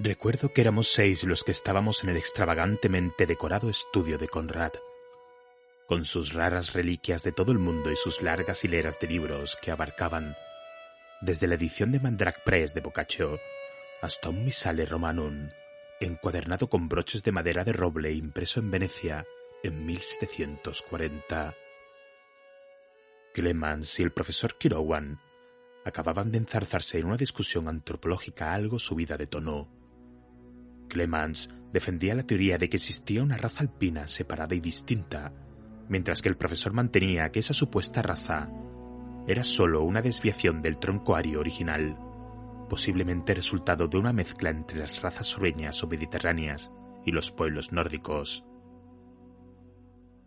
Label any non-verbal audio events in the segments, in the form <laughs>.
Recuerdo que éramos seis los que estábamos en el extravagantemente decorado estudio de Conrad, con sus raras reliquias de todo el mundo y sus largas hileras de libros que abarcaban desde la edición de Mandrake Press de Boccaccio hasta un Misale Romanum, encuadernado con broches de madera de roble impreso en Venecia en 1740. Clemens y el profesor Kirowan acababan de enzarzarse en una discusión antropológica algo subida de tono Clemens defendía la teoría de que existía una raza alpina separada y distinta, mientras que el profesor mantenía que esa supuesta raza era sólo una desviación del tronco ario original, posiblemente resultado de una mezcla entre las razas sureñas o mediterráneas y los pueblos nórdicos.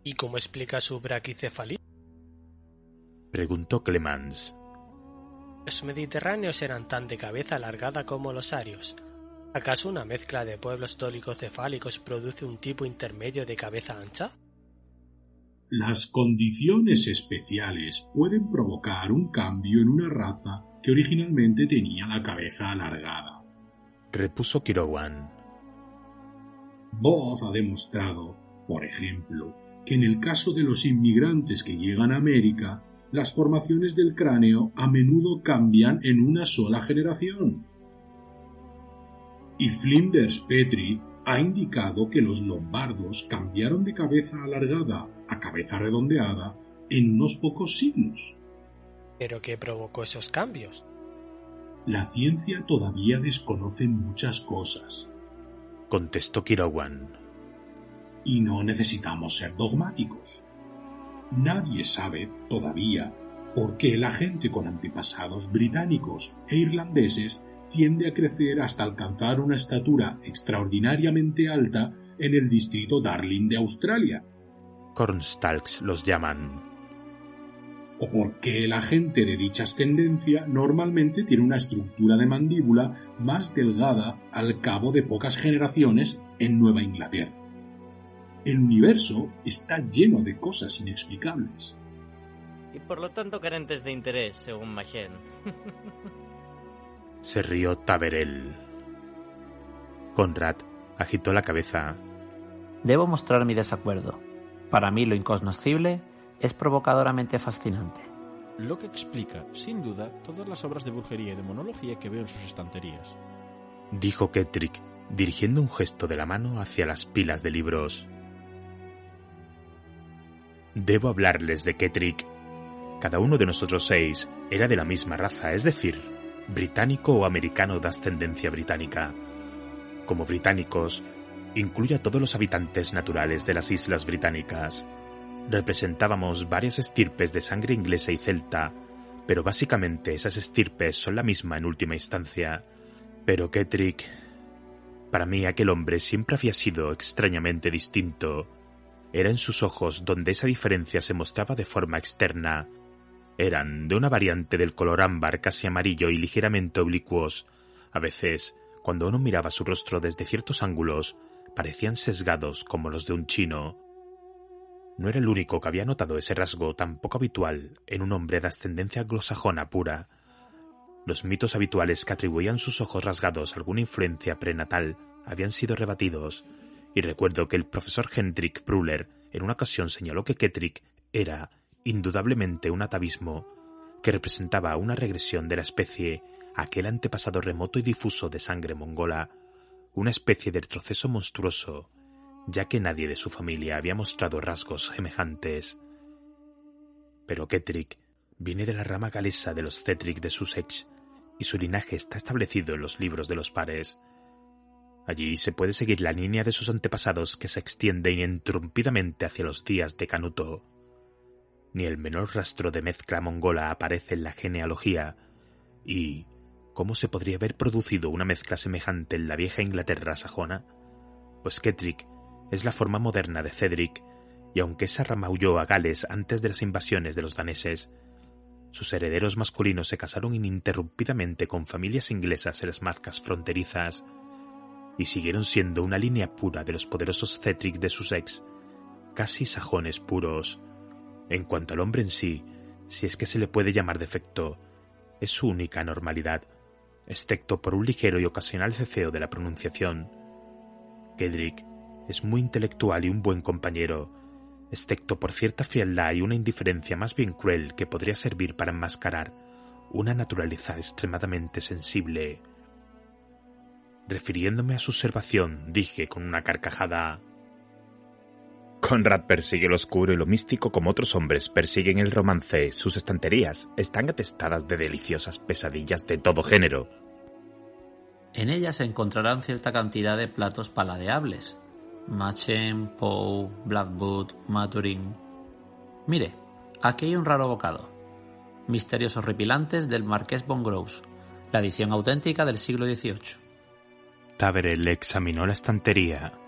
¿Y cómo explica su braquicefalia? Preguntó Clemens. Los mediterráneos eran tan de cabeza alargada como los arios, ¿Acaso una mezcla de pueblos cefálicos produce un tipo intermedio de cabeza ancha? Las condiciones especiales pueden provocar un cambio en una raza que originalmente tenía la cabeza alargada. Repuso Kirowan. Both ha demostrado, por ejemplo, que en el caso de los inmigrantes que llegan a América, las formaciones del cráneo a menudo cambian en una sola generación y Flinders Petrie ha indicado que los lombardos cambiaron de cabeza alargada a cabeza redondeada en unos pocos siglos. ¿Pero qué provocó esos cambios? La ciencia todavía desconoce muchas cosas, contestó Kirowan. Y no necesitamos ser dogmáticos. Nadie sabe todavía por qué la gente con antepasados británicos e irlandeses tiende a crecer hasta alcanzar una estatura extraordinariamente alta en el distrito Darling de Australia. Cornstalks los llaman. O porque la gente de dicha ascendencia normalmente tiene una estructura de mandíbula más delgada al cabo de pocas generaciones en Nueva Inglaterra. El universo está lleno de cosas inexplicables. Y por lo tanto carentes de interés, según Machen. <laughs> se rió Taberel. Conrad agitó la cabeza. Debo mostrar mi desacuerdo. Para mí lo incognoscible es provocadoramente fascinante. Lo que explica, sin duda, todas las obras de brujería y de monología que veo en sus estanterías. Dijo Kettrick, dirigiendo un gesto de la mano hacia las pilas de libros. Debo hablarles de Kettrick. Cada uno de nosotros seis era de la misma raza, es decir, británico o americano de ascendencia británica. Como británicos, incluye a todos los habitantes naturales de las islas británicas. Representábamos varias estirpes de sangre inglesa y celta, pero básicamente esas estirpes son la misma en última instancia. Pero Kettrick... Para mí aquel hombre siempre había sido extrañamente distinto. Era en sus ojos donde esa diferencia se mostraba de forma externa, eran de una variante del color ámbar casi amarillo y ligeramente oblicuos. A veces, cuando uno miraba su rostro desde ciertos ángulos, parecían sesgados como los de un chino. No era el único que había notado ese rasgo tan poco habitual en un hombre de ascendencia anglosajona pura. Los mitos habituales que atribuían sus ojos rasgados a alguna influencia prenatal habían sido rebatidos, y recuerdo que el profesor Hendrik Bruller en una ocasión señaló que Kettrick era, indudablemente un atavismo que representaba una regresión de la especie a aquel antepasado remoto y difuso de sangre mongola, una especie de retroceso monstruoso, ya que nadie de su familia había mostrado rasgos semejantes. Pero Kettrick viene de la rama galesa de los Cetric de Sussex, y su linaje está establecido en los libros de los pares. Allí se puede seguir la línea de sus antepasados que se extiende ininterrumpidamente hacia los días de Canuto. Ni el menor rastro de mezcla mongola aparece en la genealogía, y ¿cómo se podría haber producido una mezcla semejante en la vieja Inglaterra sajona? Pues Ketrick es la forma moderna de Cedric, y aunque esa rama huyó a Gales antes de las invasiones de los daneses, sus herederos masculinos se casaron ininterrumpidamente con familias inglesas en las marcas fronterizas y siguieron siendo una línea pura de los poderosos Cetric de Sussex, casi sajones puros. En cuanto al hombre en sí, si es que se le puede llamar defecto, es su única normalidad, excepto por un ligero y ocasional ceceo de la pronunciación. Kedrick es muy intelectual y un buen compañero, excepto por cierta frialdad y una indiferencia más bien cruel que podría servir para enmascarar una naturaleza extremadamente sensible. Refiriéndome a su observación, dije con una carcajada Conrad persigue lo oscuro y lo místico como otros hombres persiguen el romance. Sus estanterías están atestadas de deliciosas pesadillas de todo género. En ellas se encontrarán cierta cantidad de platos paladeables, Machen, Poe, Blackwood, Maturin. Mire, aquí hay un raro bocado. Misterios horripilantes del Marqués von Gross, la edición auténtica del siglo XVIII. Taverel examinó la estantería.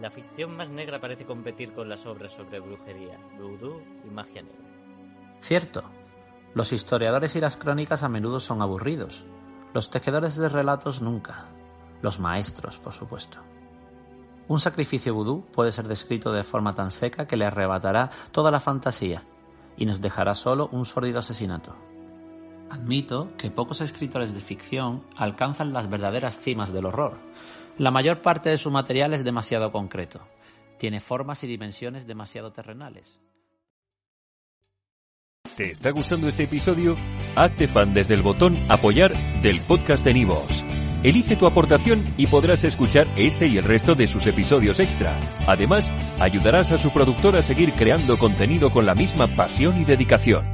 La ficción más negra parece competir con las obras sobre brujería, vudú y magia negra. Cierto. Los historiadores y las crónicas a menudo son aburridos. Los tejedores de relatos nunca. Los maestros, por supuesto. Un sacrificio vudú puede ser descrito de forma tan seca que le arrebatará toda la fantasía y nos dejará solo un sórdido asesinato. Admito que pocos escritores de ficción alcanzan las verdaderas cimas del horror. La mayor parte de su material es demasiado concreto. Tiene formas y dimensiones demasiado terrenales. ¿Te está gustando este episodio? Hazte fan desde el botón Apoyar del podcast de Nivos. Elige tu aportación y podrás escuchar este y el resto de sus episodios extra. Además, ayudarás a su productor a seguir creando contenido con la misma pasión y dedicación.